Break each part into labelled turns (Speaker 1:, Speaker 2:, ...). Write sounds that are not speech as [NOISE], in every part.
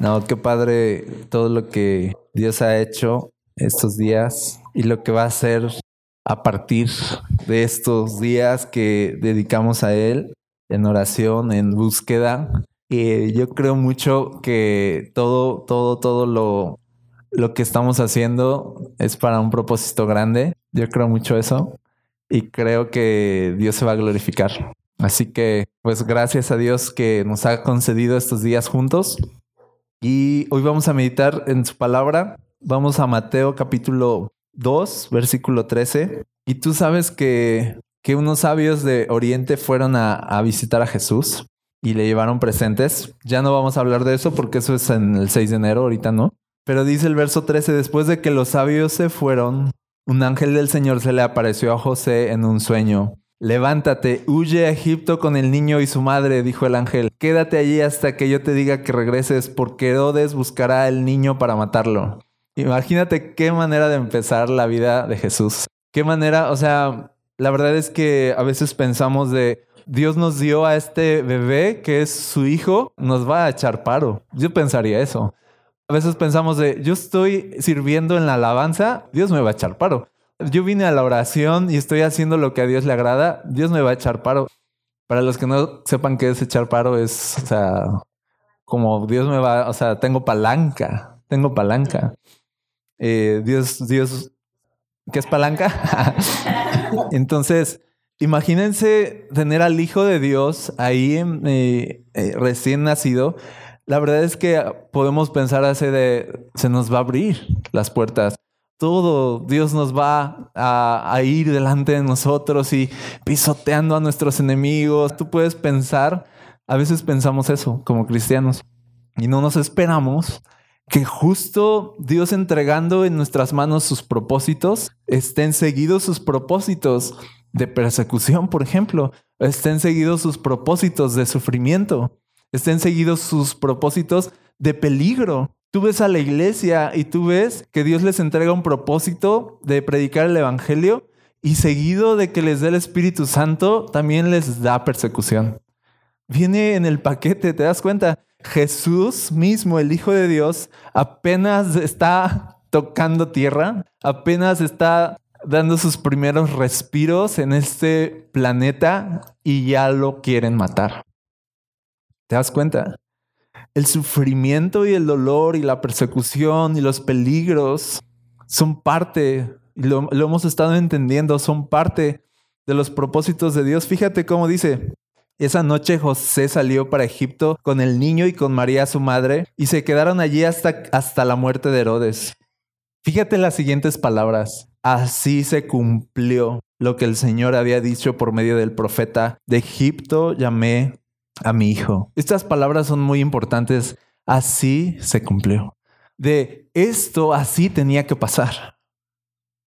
Speaker 1: No, qué padre todo lo que Dios ha hecho estos días y lo que va a hacer a partir de estos días que dedicamos a Él en oración, en búsqueda. Y yo creo mucho que todo, todo, todo lo, lo que estamos haciendo es para un propósito grande. Yo creo mucho eso y creo que Dios se va a glorificar. Así que, pues gracias a Dios que nos ha concedido estos días juntos. Y hoy vamos a meditar en su palabra. Vamos a Mateo capítulo 2, versículo 13. Y tú sabes que, que unos sabios de Oriente fueron a, a visitar a Jesús y le llevaron presentes. Ya no vamos a hablar de eso porque eso es en el 6 de enero, ahorita no. Pero dice el verso 13, después de que los sabios se fueron, un ángel del Señor se le apareció a José en un sueño Levántate, huye a Egipto con el niño y su madre, dijo el ángel. Quédate allí hasta que yo te diga que regreses, porque Herodes buscará al niño para matarlo. Imagínate qué manera de empezar la vida de Jesús. Qué manera, o sea, la verdad es que a veces pensamos de, Dios nos dio a este bebé que es su hijo, nos va a echar paro. Yo pensaría eso. A veces pensamos de, yo estoy sirviendo en la alabanza, Dios me va a echar paro yo vine a la oración y estoy haciendo lo que a Dios le agrada, Dios me va a echar paro. Para los que no sepan qué es echar paro, es, o sea, como Dios me va, o sea, tengo palanca, tengo palanca. Eh, Dios, Dios, ¿qué es palanca? [LAUGHS] Entonces, imagínense tener al Hijo de Dios ahí eh, eh, recién nacido. La verdad es que podemos pensar así de, se nos va a abrir las puertas todo Dios nos va a, ir delante de nosotros y pisoteando a nuestros enemigos. Tú puedes pensar, a veces pensamos eso como cristianos y no nos esperamos que justo Dios entregando en nuestras manos sus propósitos, estén seguidos sus propósitos de persecución, por ejemplo, estén seguidos sus propósitos de sufrimiento, estén seguidos sus propósitos de peligro. Tú ves a la iglesia y tú ves que Dios les entrega un propósito de predicar el Evangelio y seguido de que les dé el Espíritu Santo, también les da persecución. Viene en el paquete, ¿te das cuenta? Jesús mismo, el Hijo de Dios, apenas está tocando tierra, apenas está dando sus primeros respiros en este planeta y ya lo quieren matar. ¿Te das cuenta? El sufrimiento y el dolor y la persecución y los peligros son parte, y lo, hemos estado entendiendo, son parte de los propósitos de Dios. Fíjate cómo dice, esa noche José salió para Egipto con el niño y con María su madre y se quedaron allí hasta, hasta la muerte de Herodes. Fíjate las siguientes palabras. Así se cumplió lo que el Señor había dicho por medio del profeta. De Egipto llamé a mi hijo. Estas palabras son muy importantes. Así se cumplió. De esto así tenía que pasar.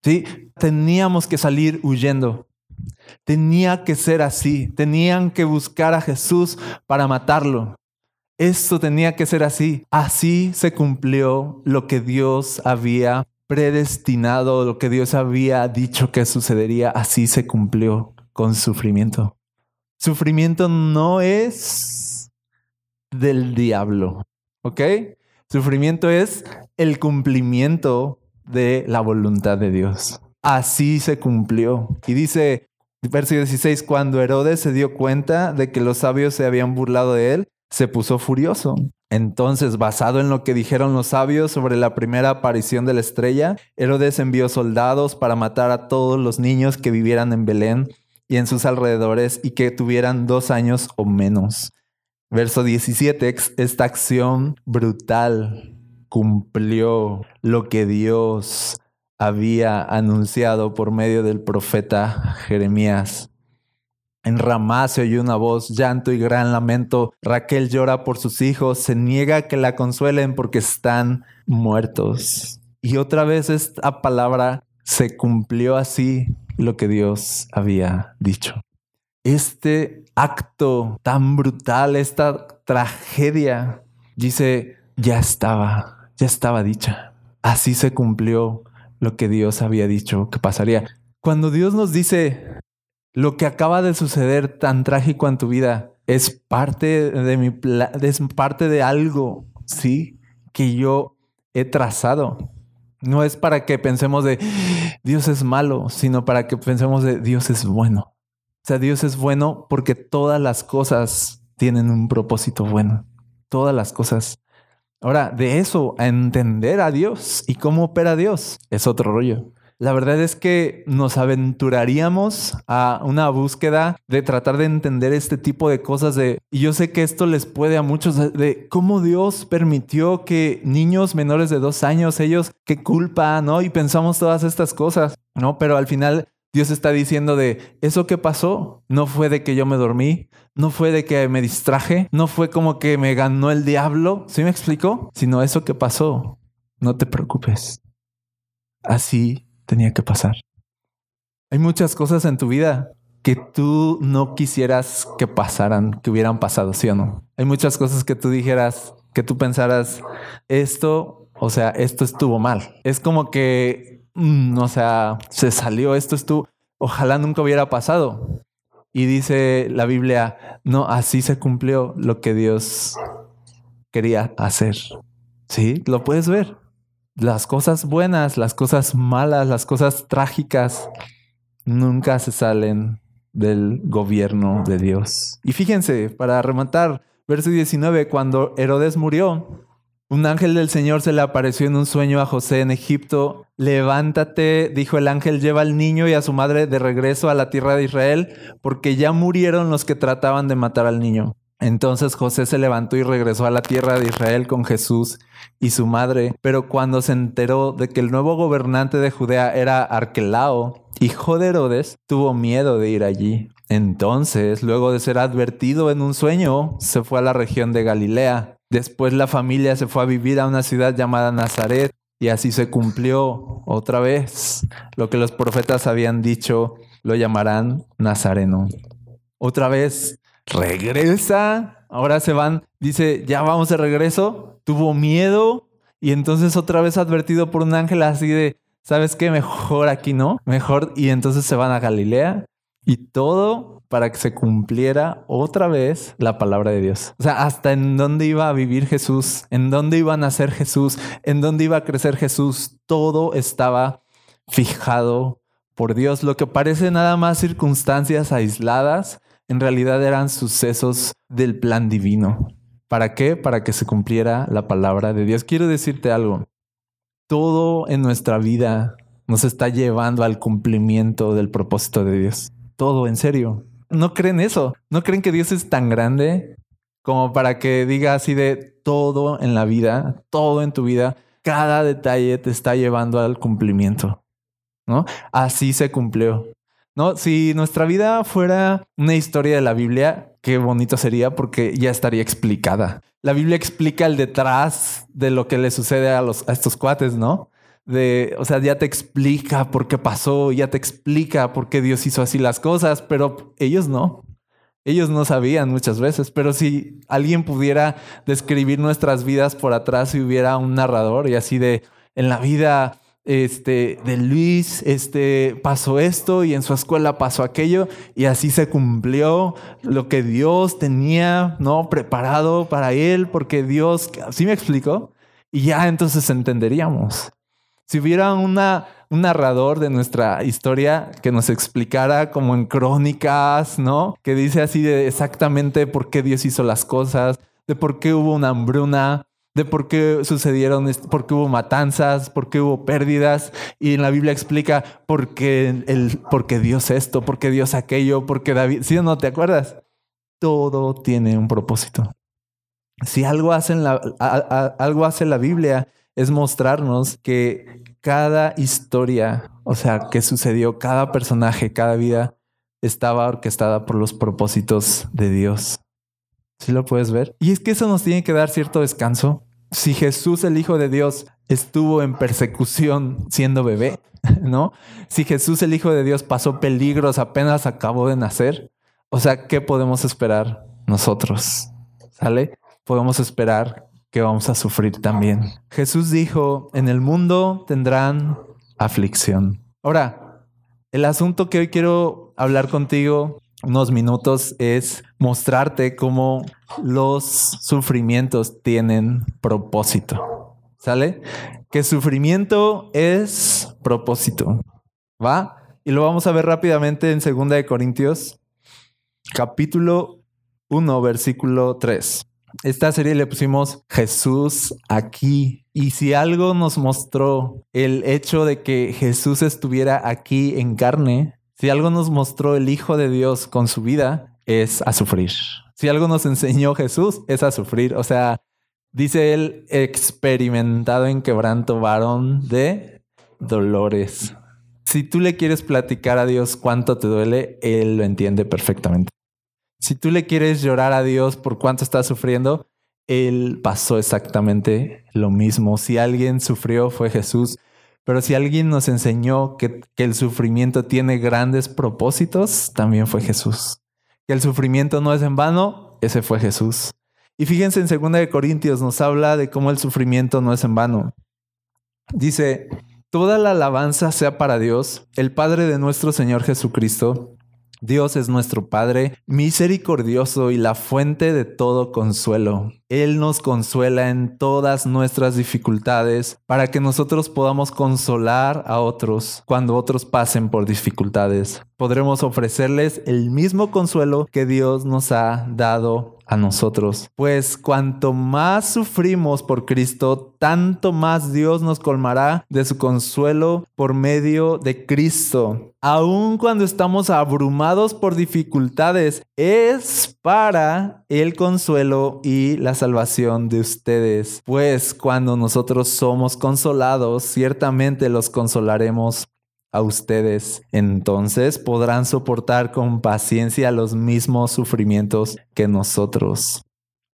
Speaker 1: Sí, teníamos que salir huyendo. Tenía que ser así. Tenían que buscar a Jesús para matarlo. Esto tenía que ser así. Así se cumplió lo que Dios había predestinado, lo que Dios había dicho que sucedería. Así se cumplió con sufrimiento. Sufrimiento no es del diablo, ¿ok? Sufrimiento es el cumplimiento de la voluntad de Dios. Así se cumplió. Y dice, versículo 16, cuando Herodes se dio cuenta de que los sabios se habían burlado de él, se puso furioso. Entonces, basado en lo que dijeron los sabios sobre la primera aparición de la estrella, Herodes envió soldados para matar a todos los niños que vivieran en Belén y en sus alrededores y que tuvieran dos años o menos. Verso 17, esta acción brutal cumplió lo que Dios había anunciado por medio del profeta Jeremías. En Ramá se oyó una voz, llanto y gran lamento. Raquel llora por sus hijos, se niega que la consuelen porque están muertos. Y otra vez esta palabra se cumplió así lo que Dios había dicho. Este acto tan brutal, esta tragedia, dice, ya estaba, ya estaba dicha. Así se cumplió lo que Dios había dicho que pasaría. Cuando Dios nos dice, lo que acaba de suceder tan trágico en tu vida es parte de mi es parte de algo sí, que yo he trazado. No es para que pensemos de Dios es malo, sino para que pensemos de Dios es bueno. O sea, Dios es bueno porque todas las cosas tienen un propósito bueno. Todas las cosas. Ahora, de eso a entender a Dios y cómo opera Dios es otro rollo. La verdad es que nos aventuraríamos a una búsqueda de tratar de entender este tipo de cosas de, y yo sé que esto les puede a muchos, de, cómo Dios permitió que niños menores de dos años, ellos, qué culpa, ¿no? Y pensamos todas estas cosas, ¿no? Pero al final Dios está diciendo de, eso que pasó no fue de que yo me dormí, no fue de que me distraje, no fue como que me ganó el diablo, ¿sí me explico? Sino eso que pasó, no te preocupes. Así tenía que pasar. Hay muchas cosas en tu vida que tú no quisieras que pasaran, que hubieran pasado, ¿sí o no? Hay muchas cosas que tú dijeras, que tú pensaras, esto, o sea, esto estuvo mal. Es como que, mm, o sea, se salió, esto estuvo, ojalá nunca hubiera pasado. Y dice la Biblia, no, así se cumplió lo que Dios quería hacer. Sí, lo puedes ver las cosas buenas, las cosas malas, las cosas trágicas, nunca se salen del gobierno de Dios. Y fíjense, para rematar, verso 19, cuando Herodes murió, un ángel del Señor se le apareció en un sueño a José en Egipto. Levántate, dijo el ángel, lleva al niño y a su madre de regreso a la tierra de Israel, porque ya murieron los que trataban de matar al niño. Entonces José se levantó y regresó a la tierra de Israel con Jesús y su madre, pero cuando se enteró de que el nuevo gobernante de Judea era Arquelao, hijo de Herodes, tuvo miedo de ir allí. Entonces, luego de ser advertido en un sueño, se fue a la región de Galilea. Después la familia se fue a vivir a una ciudad llamada Nazaret y así se cumplió otra vez lo que los profetas habían dicho, lo llamarán Nazareno. Otra vez regresa, ahora se van, dice, ya vamos de regreso, tuvo miedo y entonces otra vez advertido por un ángel así de, ¿sabes qué? Mejor aquí no, mejor y entonces se van a Galilea y todo para que se cumpliera otra vez la palabra de Dios. O sea, hasta en dónde iba a vivir Jesús, en dónde iba a nacer Jesús, en dónde iba a crecer Jesús, todo estaba fijado por Dios. Lo que parece nada más circunstancias aisladas, en realidad eran sucesos del plan divino. ¿Para qué? Para que se cumpliera la palabra de Dios. Quiero decirte algo. Todo en nuestra vida nos está llevando al cumplimiento del propósito de Dios. Todo, en serio. ¿No creen eso? ¿No creen que Dios es tan grande como para que diga así de todo en la vida, todo en tu vida, cada detalle te está llevando al cumplimiento? ¿No? Así se cumplió. ¿No? Si nuestra vida fuera una historia de la Biblia, qué bonito sería porque ya estaría explicada. La Biblia explica el detrás de lo que le sucede a, los, a estos cuates, ¿no? De, o sea, ya te explica por qué pasó, ya te explica por qué Dios hizo así las cosas, pero ellos no. Ellos no sabían muchas veces, pero si alguien pudiera describir nuestras vidas por atrás y hubiera un narrador y así de en la vida este, de Luis, este, pasó esto y en su escuela pasó aquello y así se cumplió lo que Dios tenía, ¿no? Preparado para él, porque Dios, ¿sí me explico? Y ya entonces entenderíamos. Si hubiera un narrador de nuestra historia que nos explicara como en crónicas, ¿no? Que dice así de exactamente por qué Dios hizo las cosas, de por qué hubo una hambruna, de por qué sucedieron, por qué hubo matanzas, por qué hubo pérdidas. Y en la Biblia explica por qué, Dios esto, por qué Dios aquello, por qué David. ¿Sí no te acuerdas? Todo tiene un propósito. Si algo hace, la, algo hace la Biblia es mostrarnos que cada historia, o sea, que sucedió, cada personaje, cada vida, estaba orquestada por los propósitos de Dios. Si lo puedes ver. Y es que eso nos tiene que dar cierto descanso. Si Jesús, el Hijo de Dios, estuvo en persecución siendo bebé, [LAUGHS] ¿no? Si Jesús, el Hijo de Dios, pasó peligros apenas acabó de nacer, o sea, ¿qué podemos esperar nosotros? ¿Sale? Podemos esperar que vamos a sufrir también. Jesús dijo, en el mundo tendrán aflicción. Ahora, el asunto que hoy quiero hablar contigo unos minutos es mostrarte cómo los sufrimientos tienen propósito. ¿Sale? Que sufrimiento es propósito. ¿Va? Y lo vamos a ver rápidamente en 2 de Corintios, capítulo 1, versículo 3. Esta serie le pusimos Jesús aquí. Y si algo nos mostró el hecho de que Jesús estuviera aquí en carne, si algo nos mostró el Hijo de Dios con su vida, es a sufrir. Si algo nos enseñó Jesús, es a sufrir. O sea, dice él, experimentado en quebranto varón de dolores. Si tú le quieres platicar a Dios cuánto te duele, Él lo entiende perfectamente. Si tú le quieres llorar a Dios por cuánto estás sufriendo, Él pasó exactamente lo mismo. Si alguien sufrió fue Jesús. Pero si alguien nos enseñó que, el sufrimiento tiene grandes propósitos, también fue Jesús. Que el sufrimiento no es en vano, ese fue Jesús. Y fíjense en 2 Corintios nos habla de cómo el sufrimiento no es en vano. Dice, toda la alabanza sea para Dios, el Padre de nuestro Señor Jesucristo Dios es nuestro Padre misericordioso y la fuente de todo consuelo. Él nos consuela en todas nuestras dificultades para que nosotros podamos consolar a otros cuando otros pasen por dificultades. Podremos ofrecerles el mismo consuelo que Dios nos ha dado a nosotros. Pues cuanto más sufrimos por Cristo, tanto más Dios nos colmará de su consuelo por medio de Cristo. Aun cuando estamos abrumados por dificultades, es para el consuelo y la salvación de ustedes. Pues cuando nosotros somos consolados, ciertamente los consolaremos a ustedes, entonces podrán soportar con paciencia los mismos sufrimientos que nosotros.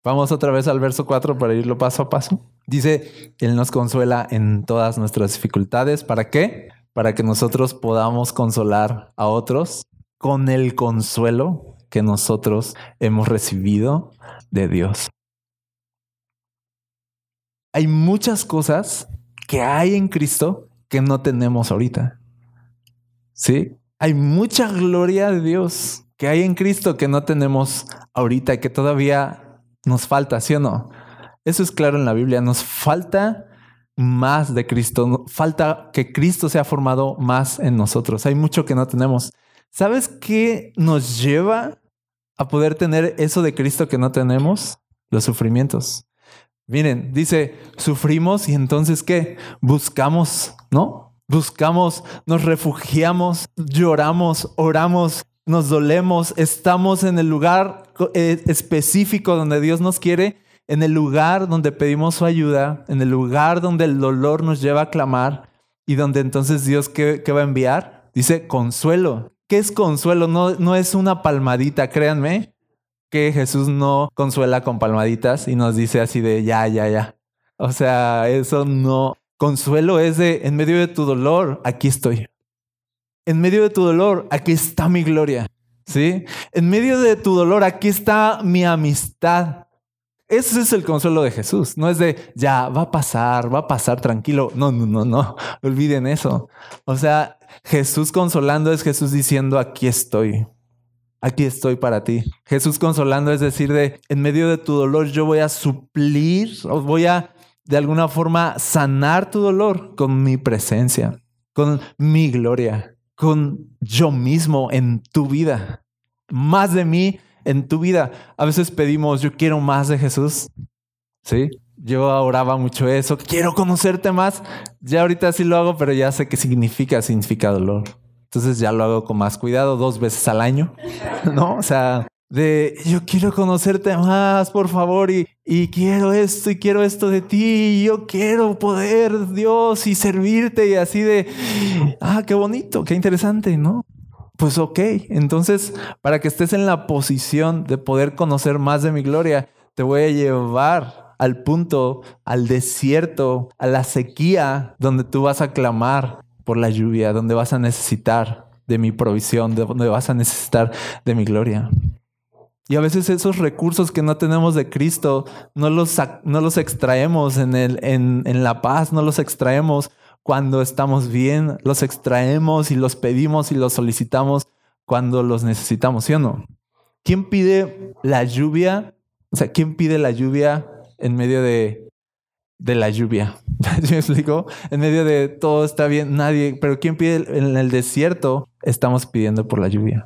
Speaker 1: Vamos otra vez al verso 4 para irlo paso a paso. Dice, Él nos consuela en todas nuestras dificultades. ¿Para qué? Para que nosotros podamos consolar a otros con el consuelo que nosotros hemos recibido de Dios. Hay muchas cosas que hay en Cristo que no tenemos ahorita. Sí, hay mucha gloria de Dios que hay en Cristo que no tenemos ahorita, que todavía nos falta, ¿sí o no? Eso es claro en la Biblia, nos falta más de Cristo, falta que Cristo sea formado más en nosotros. Hay mucho que no tenemos. ¿Sabes qué nos lleva a poder tener eso de Cristo que no tenemos? Los sufrimientos. Miren, dice, sufrimos y entonces ¿qué? Buscamos, ¿no? buscamos, nos refugiamos, lloramos, oramos, nos dolemos, estamos en el lugar eh, específico donde Dios nos quiere, en el lugar donde pedimos su ayuda, en el lugar donde el dolor nos lleva a clamar y donde entonces Dios, ¿qué, va a enviar? Dice consuelo. ¿Qué es consuelo? No, no es una palmadita, créanme que Jesús no consuela con palmaditas y nos dice así de ya, ya, ya. O sea, eso no, Consuelo es de, en medio de tu dolor, aquí estoy. En medio de tu dolor, aquí está mi gloria. ¿Sí? En medio de tu dolor, aquí está mi amistad. Ese es el consuelo de Jesús. No es de, ya, va a pasar, va a pasar tranquilo. No, no, no, no. Olviden eso. O sea, Jesús consolando es Jesús diciendo, aquí estoy. Aquí estoy para ti. Jesús consolando es decir, de, en medio de tu dolor yo voy a suplir, os voy a de alguna forma sanar tu dolor con mi presencia, con mi gloria, con yo mismo en tu vida. Más de mí en tu vida. A veces pedimos, yo quiero más de Jesús. Sí, yo oraba mucho eso. Quiero conocerte más. Ya ahorita sí lo hago, pero ya sé qué significa, significa dolor. Entonces ya lo hago con más cuidado, dos veces al año. [LAUGHS] ¿No? O sea, de yo quiero conocerte más, por favor, y, y, quiero esto y quiero esto de ti, y yo quiero poder, Dios, y servirte, y así de, ah, qué bonito, qué interesante, ¿no? Pues ok, entonces, para que estés en la posición de poder conocer más de mi gloria, te voy a llevar al punto, al desierto, a la sequía, donde tú vas a clamar por la lluvia, donde vas a necesitar de mi provisión, donde vas a necesitar de mi gloria. Y a veces esos recursos que no tenemos de Cristo no los, no los extraemos en, el, en, en la paz, no los extraemos cuando estamos bien, los extraemos y los pedimos y los solicitamos cuando los necesitamos, ¿sí o no? ¿Quién pide la lluvia? O sea, ¿quién pide la lluvia en medio de, de la lluvia? [LAUGHS] ¿Sí me explico? En medio de todo está bien, nadie, pero ¿quién pide en el desierto? Estamos pidiendo por la lluvia.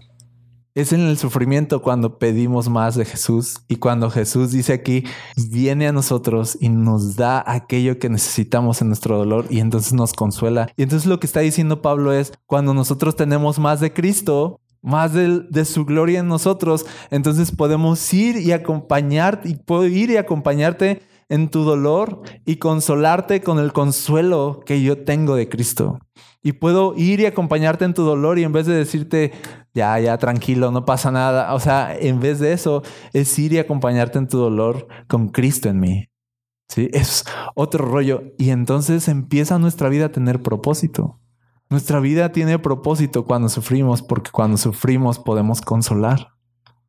Speaker 1: Es en el sufrimiento cuando pedimos más de Jesús y cuando Jesús dice aquí, viene a nosotros y nos da aquello que necesitamos en nuestro dolor y entonces nos consuela. Y entonces lo que está diciendo Pablo es, cuando nosotros tenemos más de Cristo, más de, su gloria en nosotros, entonces podemos ir y acompañarte y puedo ir y acompañarte en tu dolor y consolarte con el consuelo que yo tengo de Cristo. Y puedo ir y acompañarte en tu dolor y en vez de decirte, ya, ya, tranquilo, no pasa nada. O sea, en vez de eso, es ir y acompañarte en tu dolor con Cristo en mí. Sí, es otro rollo. Y entonces empieza nuestra vida a tener propósito. Nuestra vida tiene propósito cuando sufrimos, porque cuando sufrimos podemos consolar.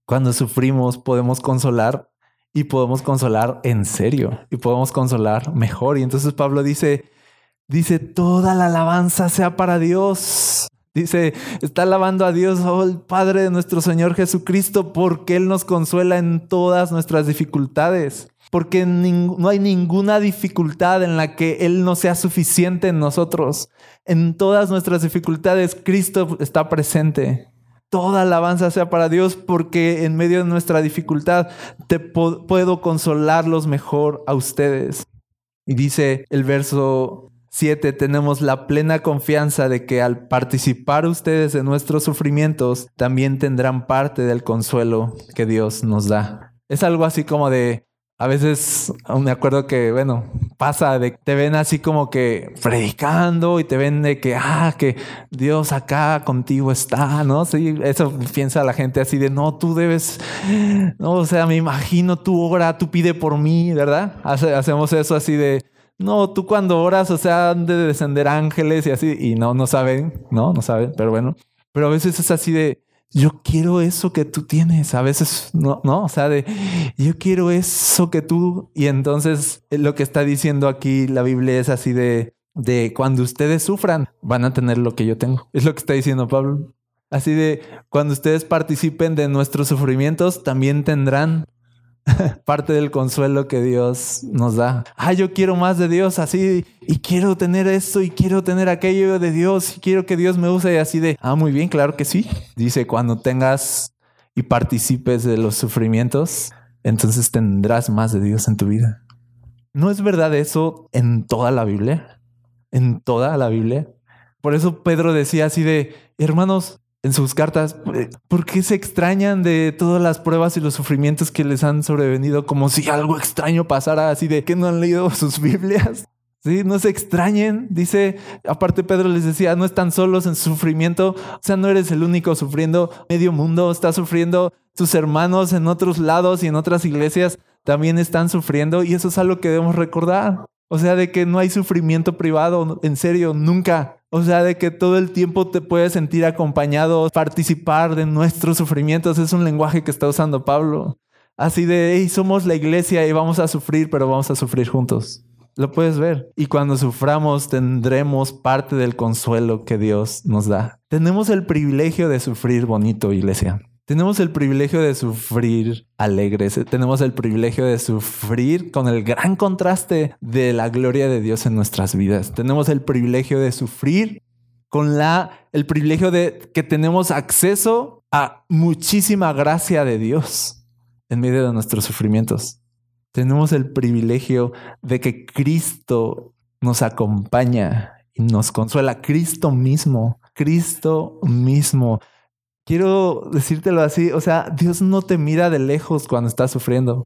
Speaker 1: Cuando sufrimos podemos consolar y podemos consolar en serio y podemos consolar mejor. Y entonces Pablo dice, dice, toda la alabanza sea para Dios. Dice, está alabando a Dios, oh Padre de nuestro Señor Jesucristo, porque Él nos consuela en todas nuestras dificultades. Porque no hay ninguna dificultad en la que Él no sea suficiente en nosotros. En todas nuestras dificultades, Cristo está presente. Toda alabanza sea para Dios porque en medio de nuestra dificultad te puedo consolarlos mejor a ustedes. Y dice el verso 7, tenemos la plena confianza de que al participar ustedes en nuestros sufrimientos, también tendrán parte del consuelo que Dios nos da. Es algo así como de, a veces me acuerdo que, bueno, pasa de que te ven así como que predicando y te ven de que, ah, que Dios acá contigo está, ¿no? Sí, eso piensa la gente así de, no, tú debes, no, o sea, me imagino tú ora, tú pide por mí, ¿verdad? hacemos eso así de, no, tú cuando oras, o sea, han de descender ángeles y así, y no, no saben, no, no saben, pero bueno, pero a veces es así de, yo quiero eso que tú tienes. A veces no, no, o sea, de yo quiero eso que tú. Y entonces eh, lo que está diciendo aquí la Biblia es así de, de cuando ustedes sufran, van a tener lo que yo tengo. Es lo que está diciendo Pablo. Así de cuando ustedes participen de nuestros sufrimientos, también tendrán [LAUGHS] parte del consuelo que Dios nos da. Ah, yo quiero más de Dios así y quiero tener esto y quiero tener aquello de Dios y quiero que Dios me use así de, ah, muy bien, claro que sí. Dice, cuando tengas y participes de los sufrimientos, entonces tendrás más de Dios en tu vida. ¿No es verdad eso en toda la Biblia? En toda la Biblia. Por eso Pedro decía así de, hermanos, en sus cartas, eh, ¿por qué se extrañan de todas las pruebas y los sufrimientos que les han sobrevenido como si algo extraño pasara así de que no han leído [LAUGHS] sus Biblias? Sí, no se extrañen. Dice, aparte Pedro les decía, no están solos en sufrimiento. O sea, no eres el único sufriendo. Medio mundo está sufriendo. Tus hermanos en otros lados y en otras iglesias también están sufriendo. Y eso es algo que debemos recordar. O sea, de que no hay sufrimiento privado. En serio, nunca. O sea, de que todo el tiempo te puedes sentir acompañado, participar de nuestros sufrimientos. Es un lenguaje que está usando Pablo. Así de, hey, somos la iglesia y vamos a sufrir, pero vamos a sufrir juntos. Lo puedes ver. Y cuando suframos tendremos parte del consuelo que Dios nos da. Tenemos el privilegio de sufrir bonito, iglesia. Tenemos el privilegio de sufrir alegres, tenemos el privilegio de sufrir con el gran contraste de la gloria de Dios en nuestras vidas. Tenemos el privilegio de sufrir con la el privilegio de que tenemos acceso a muchísima gracia de Dios en medio de nuestros sufrimientos. Tenemos el privilegio de que Cristo nos acompaña y nos consuela, Cristo mismo, Cristo mismo quiero decírtelo así, o sea, Dios no te mira de lejos cuando estás sufriendo.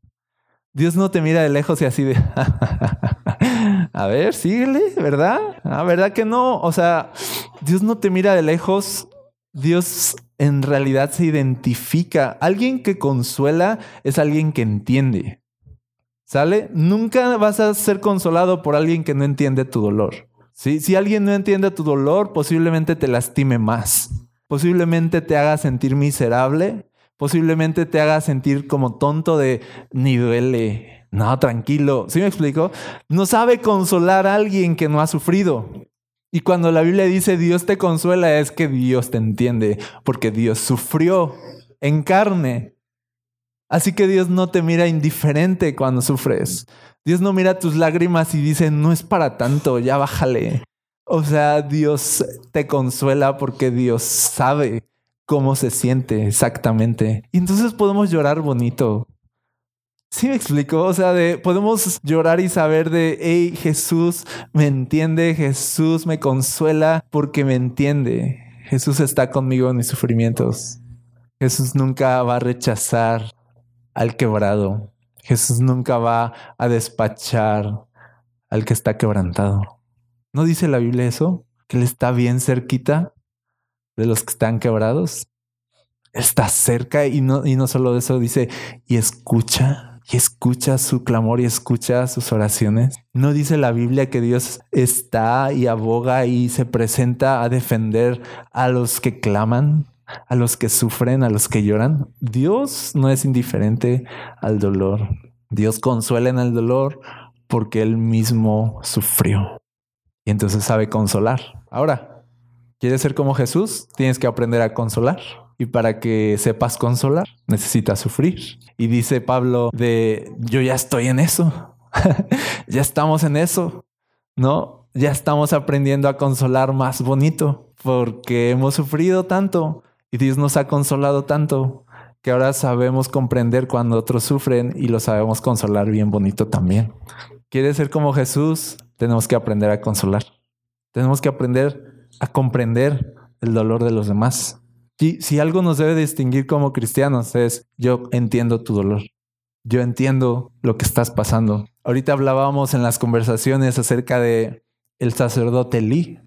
Speaker 1: Dios no te mira de lejos y así de, [LAUGHS] a ver, síguele, ¿verdad? Ah, ¿verdad que no? O sea, Dios no te mira de lejos, Dios en realidad se identifica. Alguien que consuela es alguien que entiende. ¿Sale? Nunca vas a ser consolado por alguien que no entiende tu dolor. ¿Sí? Si alguien no entiende tu dolor, posiblemente te lastime más posiblemente te haga sentir miserable, posiblemente te haga sentir como tonto de ni duele. No, tranquilo. ¿Sí me explico? No sabe consolar a alguien que no ha sufrido. Y cuando la Biblia dice Dios te consuela es que Dios te entiende, porque Dios sufrió en carne. Así que Dios no te mira indiferente cuando sufres. Dios no mira tus lágrimas y dice, no es para tanto, ya bájale. O sea, Dios te consuela porque Dios sabe cómo se siente exactamente. Y entonces podemos llorar bonito. Sí me explico, o sea, de podemos llorar y saber de, hey, Jesús me entiende, Jesús me consuela porque me entiende. Jesús está conmigo en mis sufrimientos. Jesús nunca va a rechazar al quebrado. Jesús nunca va a despachar al que está quebrantado. ¿No dice la Biblia eso? Que Él está bien cerquita de los que están quebrados. Está cerca y no, y no solo eso, dice, y escucha, y escucha su clamor y escucha sus oraciones. ¿No dice la Biblia que Dios está y aboga y se presenta a defender a los que claman? a los que sufren, a los que lloran. Dios no es indiferente al dolor. Dios consuela en el dolor porque Él mismo sufrió. Y entonces sabe consolar. Ahora, ¿quieres ser como Jesús? Tienes que aprender a consolar. Y para que sepas consolar, necesitas sufrir. Y dice Pablo de, yo ya estoy en eso. [LAUGHS] ya estamos en eso. ¿No? Ya estamos aprendiendo a consolar más bonito porque hemos sufrido tanto y Dios nos ha consolado tanto que ahora sabemos comprender cuando otros sufren y lo sabemos consolar bien bonito también. ¿Quieres ser como Jesús? Tenemos que aprender a consolar. Tenemos que aprender a comprender el dolor de los demás. Y si algo nos debe distinguir como cristianos es, yo entiendo tu dolor. Yo entiendo lo que estás pasando. Ahorita hablábamos en las conversaciones acerca de el sacerdote Lee.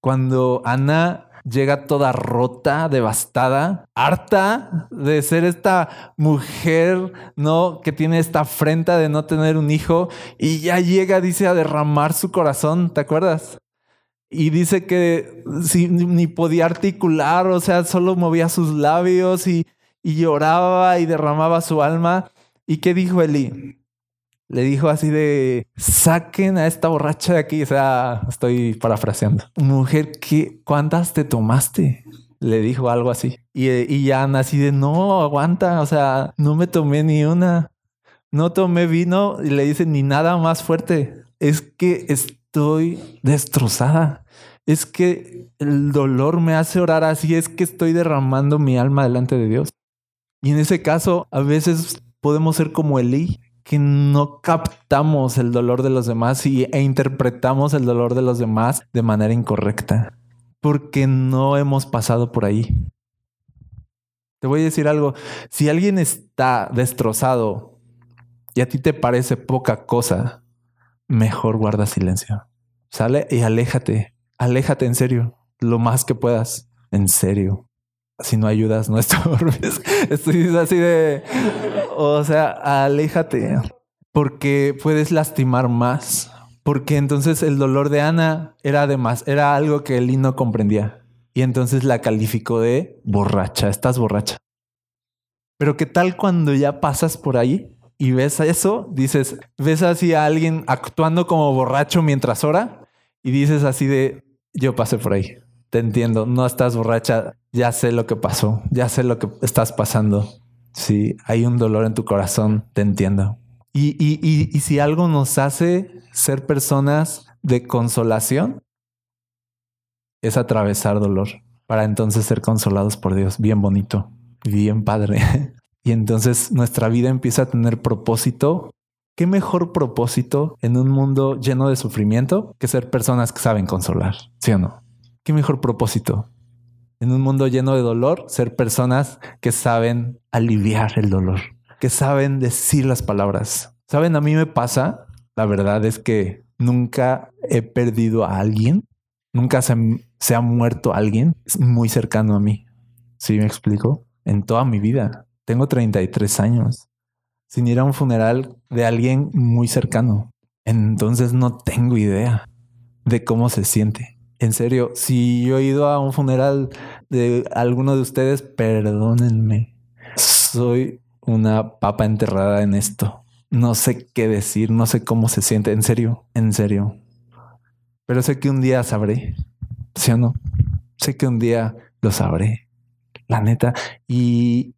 Speaker 1: Cuando Ana llega toda rota, devastada, harta de ser esta mujer, ¿no? Que tiene esta afrenta de no tener un hijo y ya llega, dice, a derramar su corazón, ¿te acuerdas? Y dice que ni podía articular, o sea, solo movía sus labios y, y lloraba y derramaba su alma. ¿Y qué dijo Eli? Le dijo así de saquen a esta borracha de aquí. O sea, estoy parafraseando. Mujer, ¿qué, ¿cuántas te tomaste? Le dijo algo así. Y, y Ana así de no, aguanta. O sea, no me tomé ni una. No tomé vino y le dice ni nada más fuerte. Es que estoy destrozada. Es que el dolor me hace orar así. Es que estoy derramando mi alma delante de Dios. Y en ese caso, a veces podemos ser como Elí, que no captamos el dolor de los demás y, e interpretamos el dolor de los demás de manera incorrecta, porque no hemos pasado por ahí. Te voy a decir algo, si alguien está destrozado y a ti te parece poca cosa, mejor guarda silencio. Sale y aléjate, aléjate en serio, lo más que puedas, en serio si no ayudas, no estorbes. [LAUGHS] Estoy así de, o sea, aléjate, porque puedes lastimar más. Porque entonces el dolor de Ana era además, era algo que él no comprendía. Y entonces la calificó de borracha, estás borracha. Pero qué tal cuando ya pasas por ahí y ves eso, dices, ves así a alguien actuando como borracho mientras ora y dices así de, yo pasé por ahí te entiendo, no estás borracha, ya sé lo que pasó, ya sé lo que estás pasando. Si hay un dolor en tu corazón, te entiendo. Y, y, si algo nos hace ser personas de consolación, es atravesar dolor para entonces ser consolados por Dios. Bien bonito, bien padre. [LAUGHS] y entonces nuestra vida empieza a tener propósito. ¿Qué mejor propósito en un mundo lleno de sufrimiento que ser personas que saben consolar? ¿Sí o no? qué mejor propósito. En un mundo lleno de dolor, ser personas que saben aliviar el dolor, que saben decir las palabras. Saben, a mí me pasa, la verdad es que nunca he perdido a alguien, nunca se, ha muerto alguien muy cercano a mí. ¿Sí me explico? En toda mi vida. Tengo 33 años sin ir a un funeral de alguien muy cercano. Entonces no tengo idea de cómo se siente. En serio, si yo he ido a un funeral de alguno de ustedes, perdónenme. Soy una papa enterrada en esto. No sé qué decir, no sé cómo se siente. En serio, en serio. pero sé que un día sabré, ¿sí o no? Sé que un día lo sabré, la neta, y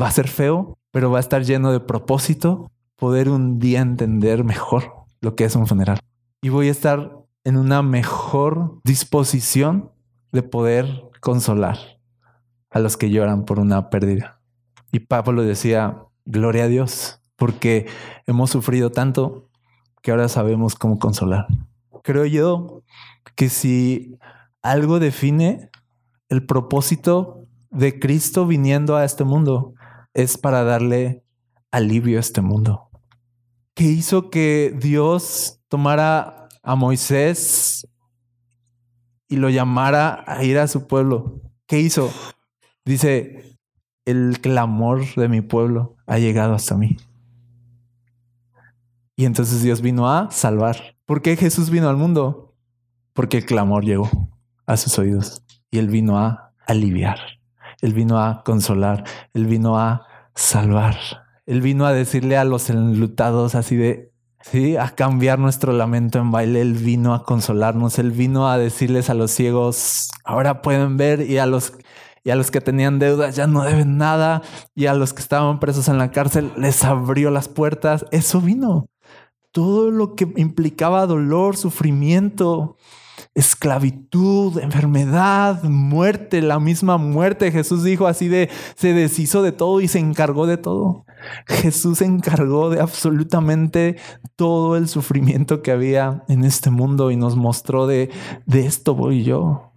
Speaker 1: va a ser feo, pero va a estar lleno de propósito poder un día entender mejor lo que es un funeral. Y voy a estar en una mejor disposición de poder consolar a los que lloran por una pérdida. Y Pablo decía, gloria a Dios, porque hemos sufrido tanto que ahora sabemos cómo consolar. Creo yo que si algo define el propósito de Cristo viniendo a este mundo, es para darle alivio a este mundo. ¿Qué hizo que Dios tomara a Moisés y lo llamara a ir a su pueblo? ¿Qué hizo? Dice, el clamor de mi pueblo ha llegado hasta mí. Y entonces Dios vino a salvar. ¿Por qué Jesús vino al mundo? Porque el clamor llegó a sus oídos y él vino a aliviar. Él vino a consolar. Él vino a salvar. Él vino a decirle a los enlutados así de, sí, a cambiar nuestro lamento en baile. Él vino a consolarnos. Él vino a decirles a los ciegos, ahora pueden ver y a los y a los que tenían deudas ya no deben nada y a los que estaban presos en la cárcel les abrió las puertas. Eso vino. Todo lo que implicaba dolor, sufrimiento, esclavitud, enfermedad, muerte, la misma muerte. Jesús dijo así de, se deshizo de todo y se encargó de todo. Jesús se encargó de absolutamente todo el sufrimiento que había en este mundo y nos mostró de, de esto voy yo.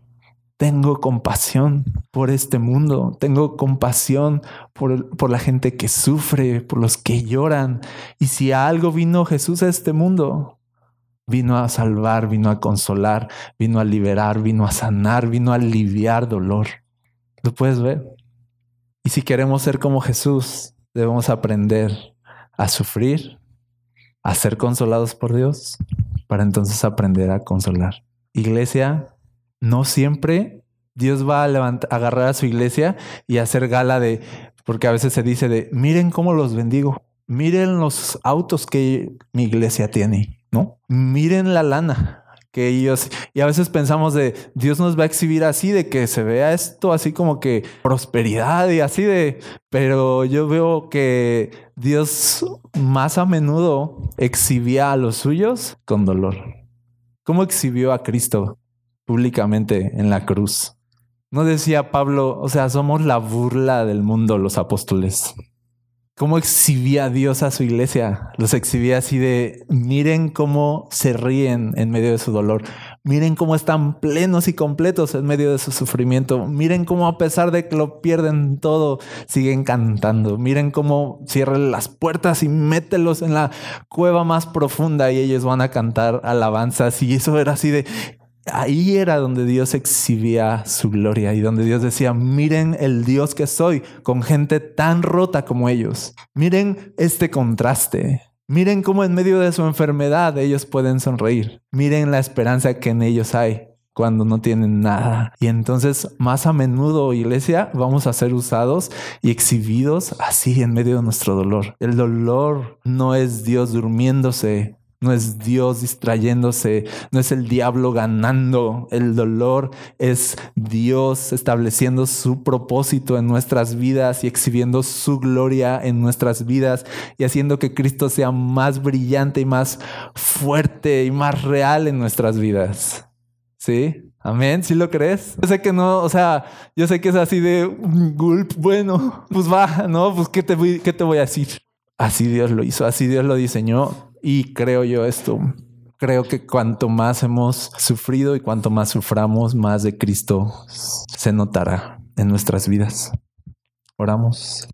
Speaker 1: Tengo compasión por este mundo, tengo compasión por, por la gente que sufre, por los que lloran. Y si a algo vino Jesús a este mundo, Vino a salvar, vino a consolar, vino a liberar, vino a sanar, vino a aliviar dolor. ¿Lo puedes ver? Y si queremos ser como Jesús, debemos aprender a sufrir, a ser consolados por Dios, para entonces aprender a consolar. Iglesia, no siempre Dios va a levantar, agarrar a su iglesia y hacer gala de, porque a veces se dice de, miren cómo los bendigo, miren los autos que mi iglesia tiene, ¿no? Miren la lana que ellos, y a veces pensamos de Dios nos va a exhibir así, de que se vea esto así como que prosperidad y así de, pero yo veo que Dios más a menudo exhibía a los suyos con dolor. ¿Cómo exhibió a Cristo públicamente en la cruz? No decía Pablo, o sea, somos la burla del mundo los apóstoles cómo exhibía Dios a su iglesia. Los exhibía así de, miren cómo se ríen en medio de su dolor. Miren cómo están plenos y completos en medio de su sufrimiento. Miren cómo a pesar de que lo pierden todo, siguen cantando. Miren cómo cierran las puertas y mételos en la cueva más profunda y ellos van a cantar alabanzas. Y eso era así de, Ahí era donde Dios exhibía su gloria y donde Dios decía, miren el Dios que soy con gente tan rota como ellos. Miren este contraste. Miren cómo en medio de su enfermedad ellos pueden sonreír. Miren la esperanza que en ellos hay cuando no tienen nada. Y entonces más a menudo, iglesia, vamos a ser usados y exhibidos así en medio de nuestro dolor. El dolor no es Dios durmiéndose no es Dios distrayéndose, no es el diablo ganando. El dolor es Dios estableciendo su propósito en nuestras vidas y exhibiendo su gloria en nuestras vidas y haciendo que Cristo sea más brillante y más fuerte y más real en nuestras vidas. ¿Sí? Amén, ¿sí lo crees? Yo sé que no, o sea, yo sé que es así de gulp, bueno, pues va, ¿no? Pues ¿qué te, voy, ¿qué te voy a decir? Así Dios lo hizo, así Dios lo diseñó y creo yo esto, creo que cuanto más hemos sufrido y cuanto más suframos, más de Cristo se notará en nuestras vidas. Oramos.